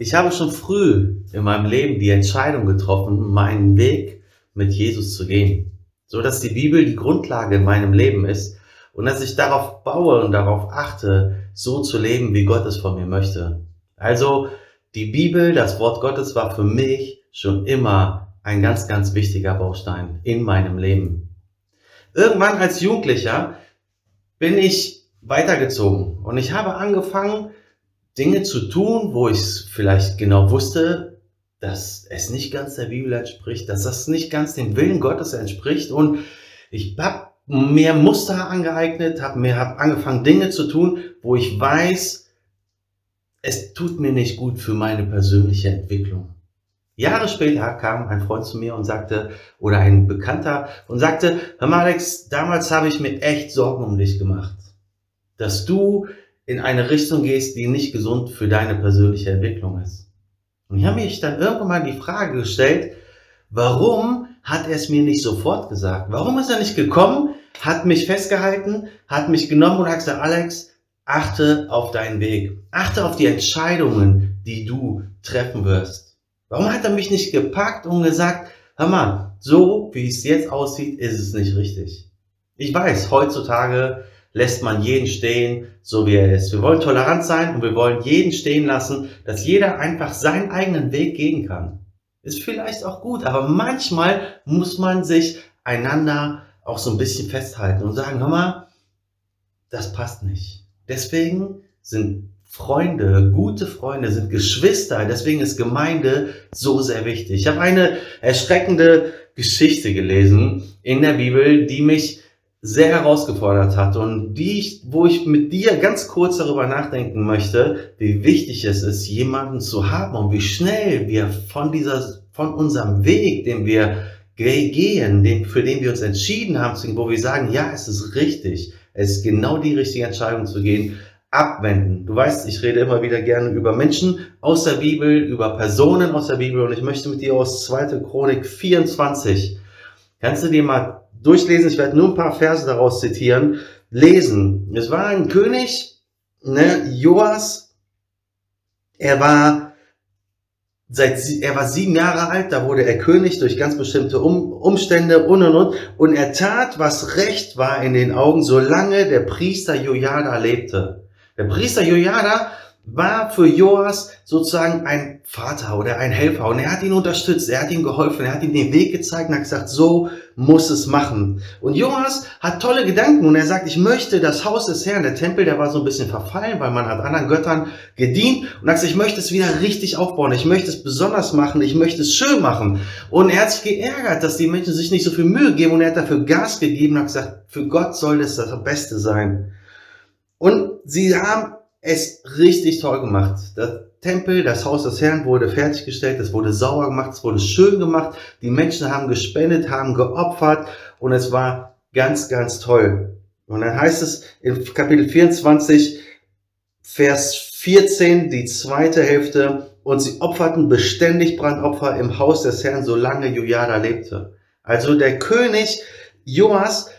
Ich habe schon früh in meinem Leben die Entscheidung getroffen, meinen Weg mit Jesus zu gehen, so dass die Bibel die Grundlage in meinem Leben ist und dass ich darauf baue und darauf achte, so zu leben, wie Gott es von mir möchte. Also die Bibel, das Wort Gottes war für mich schon immer ein ganz, ganz wichtiger Baustein in meinem Leben. Irgendwann als Jugendlicher bin ich weitergezogen und ich habe angefangen, Dinge zu tun, wo ich vielleicht genau wusste, dass es nicht ganz der Bibel entspricht, dass das nicht ganz dem Willen Gottes entspricht. Und ich habe mir Muster angeeignet, habe mir hab angefangen, Dinge zu tun, wo ich weiß, es tut mir nicht gut für meine persönliche Entwicklung. Jahre später kam ein Freund zu mir und sagte, oder ein Bekannter und sagte, Hör mal Alex, damals habe ich mir echt Sorgen um dich gemacht, dass du in eine Richtung gehst, die nicht gesund für deine persönliche Entwicklung ist. Und ich habe mich dann irgendwann mal die Frage gestellt, warum hat er es mir nicht sofort gesagt? Warum ist er nicht gekommen, hat mich festgehalten, hat mich genommen und hat gesagt, Alex, achte auf deinen Weg, achte auf die Entscheidungen, die du treffen wirst. Warum hat er mich nicht gepackt und gesagt, hör mal, so wie es jetzt aussieht, ist es nicht richtig. Ich weiß, heutzutage lässt man jeden stehen, so wie er ist. Wir wollen tolerant sein und wir wollen jeden stehen lassen, dass jeder einfach seinen eigenen Weg gehen kann. Ist vielleicht auch gut, aber manchmal muss man sich einander auch so ein bisschen festhalten und sagen, hör mal, das passt nicht. Deswegen sind Freunde, gute Freunde, sind Geschwister. Deswegen ist Gemeinde so sehr wichtig. Ich habe eine erschreckende Geschichte gelesen in der Bibel, die mich sehr herausgefordert hat und die ich, wo ich mit dir ganz kurz darüber nachdenken möchte, wie wichtig es ist, jemanden zu haben und wie schnell wir von dieser, von unserem Weg, den wir gehen, den, für den wir uns entschieden haben, wo wir sagen, ja, es ist richtig, es ist genau die richtige Entscheidung zu gehen, abwenden. Du weißt, ich rede immer wieder gerne über Menschen aus der Bibel, über Personen aus der Bibel und ich möchte mit dir aus 2. Chronik 24, kannst du dir mal durchlesen. Ich werde nur ein paar Verse daraus zitieren. Lesen. Es war ein König, ne, Joas. Er war seit er war sieben Jahre alt, da wurde er König durch ganz bestimmte um, Umstände und und und und er tat, was recht war in den Augen, solange der Priester Jojada lebte. Der Priester Jojada war für Joas sozusagen ein Vater oder ein Helfer und er hat ihn unterstützt, er hat ihm geholfen, er hat ihm den Weg gezeigt und hat gesagt, so muss es machen. Und Joas hat tolle Gedanken und er sagt, ich möchte das Haus des Herrn, der Tempel, der war so ein bisschen verfallen, weil man hat anderen Göttern gedient und er sagt, ich möchte es wieder richtig aufbauen, ich möchte es besonders machen, ich möchte es schön machen. Und er hat sich geärgert, dass die Menschen sich nicht so viel Mühe geben und er hat dafür Gas gegeben und hat gesagt, für Gott soll es das Beste sein. Und sie haben es richtig toll gemacht. Der Tempel, das Haus des Herrn wurde fertiggestellt, es wurde sauber gemacht, es wurde schön gemacht, die Menschen haben gespendet, haben geopfert und es war ganz, ganz toll. Und dann heißt es in Kapitel 24, Vers 14, die zweite Hälfte, und sie opferten beständig Brandopfer im Haus des Herrn, solange Jujada lebte. Also der König Joas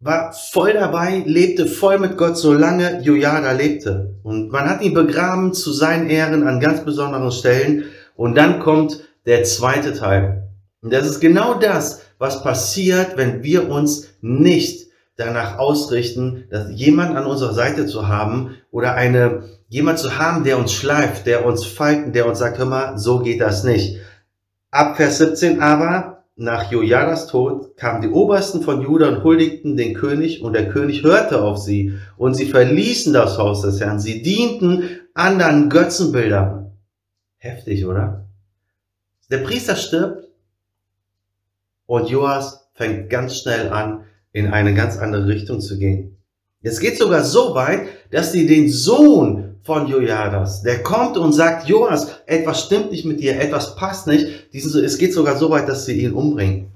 war voll dabei, lebte voll mit Gott, solange Jojada lebte. Und man hat ihn begraben zu seinen Ehren an ganz besonderen Stellen. Und dann kommt der zweite Teil. Und das ist genau das, was passiert, wenn wir uns nicht danach ausrichten, dass jemand an unserer Seite zu haben oder eine, jemand zu haben, der uns schleift, der uns falten, der uns sagt, hör mal, so geht das nicht. Ab Vers 17 aber nach Jojadas Tod kamen die Obersten von Juda und huldigten den König, und der König hörte auf sie, und sie verließen das Haus des Herrn. Sie dienten anderen Götzenbildern. Heftig, oder? Der Priester stirbt, und Joas fängt ganz schnell an, in eine ganz andere Richtung zu gehen. Es geht sogar so weit, dass sie den Sohn von Jojadas. Der kommt und sagt, Joas, etwas stimmt nicht mit dir, etwas passt nicht. Diesen, es geht sogar so weit, dass sie ihn umbringen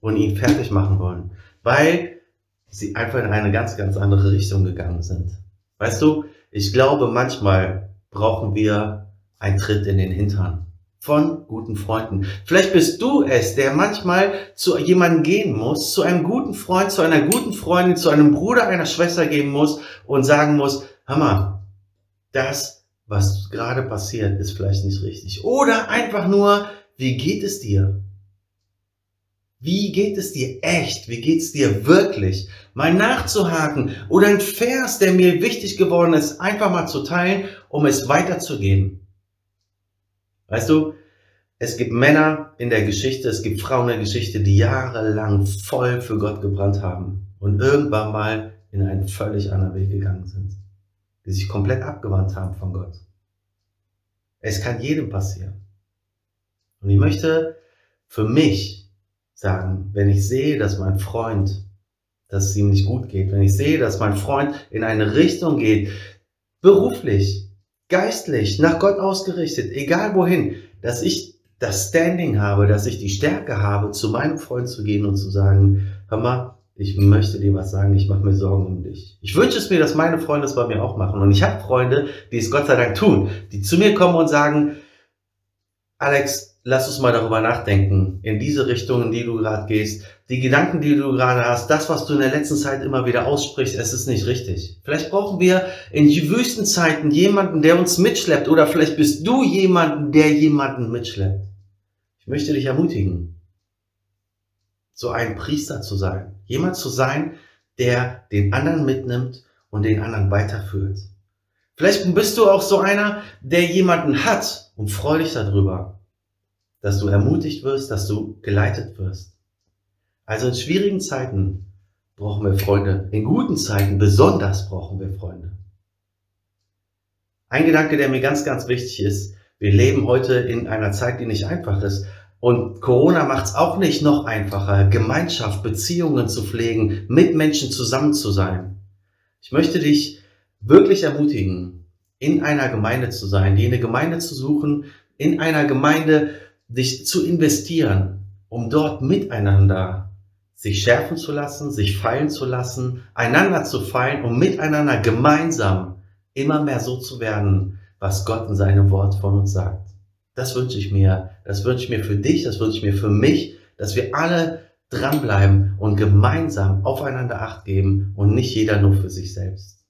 und ihn fertig machen wollen, weil sie einfach in eine ganz, ganz andere Richtung gegangen sind. Weißt du, ich glaube, manchmal brauchen wir einen Tritt in den Hintern von guten Freunden. Vielleicht bist du es, der manchmal zu jemandem gehen muss, zu einem guten Freund, zu einer guten Freundin, zu einem Bruder, einer Schwester gehen muss und sagen muss, hör mal, das was gerade passiert, ist vielleicht nicht richtig. Oder einfach nur, wie geht es dir? Wie geht es dir echt? Wie geht es dir wirklich? Mal nachzuhaken oder ein Vers, der mir wichtig geworden ist, einfach mal zu teilen, um es weiterzugeben. Weißt du, es gibt Männer in der Geschichte, es gibt Frauen in der Geschichte, die jahrelang voll für Gott gebrannt haben und irgendwann mal in einen völlig anderen Weg gegangen sind, die sich komplett abgewandt haben von Gott. Es kann jedem passieren. Und ich möchte für mich sagen, wenn ich sehe, dass mein Freund, dass es ihm nicht gut geht, wenn ich sehe, dass mein Freund in eine Richtung geht, beruflich, geistlich, nach Gott ausgerichtet, egal wohin, dass ich das Standing habe, dass ich die Stärke habe, zu meinem Freund zu gehen und zu sagen, hör mal, ich möchte dir was sagen, ich mache mir Sorgen um dich. Ich wünsche es mir, dass meine Freunde es bei mir auch machen. Und ich habe Freunde, die es Gott sei Dank tun, die zu mir kommen und sagen, Alex, lass uns mal darüber nachdenken, in diese Richtung, in die du gerade gehst, die Gedanken, die du gerade hast, das, was du in der letzten Zeit immer wieder aussprichst, es ist nicht richtig. Vielleicht brauchen wir in Wüstenzeiten jemanden, der uns mitschleppt, oder vielleicht bist du jemanden, der jemanden mitschleppt. Ich möchte dich ermutigen, so ein Priester zu sein. Jemand zu sein, der den anderen mitnimmt und den anderen weiterführt. Vielleicht bist du auch so einer, der jemanden hat und freu dich darüber, dass du ermutigt wirst, dass du geleitet wirst. Also in schwierigen Zeiten brauchen wir Freunde. In guten Zeiten besonders brauchen wir Freunde. Ein Gedanke, der mir ganz, ganz wichtig ist. Wir leben heute in einer Zeit, die nicht einfach ist. Und Corona macht es auch nicht noch einfacher, Gemeinschaft, Beziehungen zu pflegen, mit Menschen zusammen zu sein. Ich möchte dich wirklich ermutigen, in einer Gemeinde zu sein, die eine Gemeinde zu suchen, in einer Gemeinde dich zu investieren, um dort miteinander sich schärfen zu lassen, sich feilen zu lassen, einander zu feilen und miteinander gemeinsam immer mehr so zu werden, was Gott in seinem Wort von uns sagt. Das wünsche ich mir. Das wünsche ich mir für dich, das wünsche ich mir für mich, dass wir alle dranbleiben und gemeinsam aufeinander Acht geben und nicht jeder nur für sich selbst.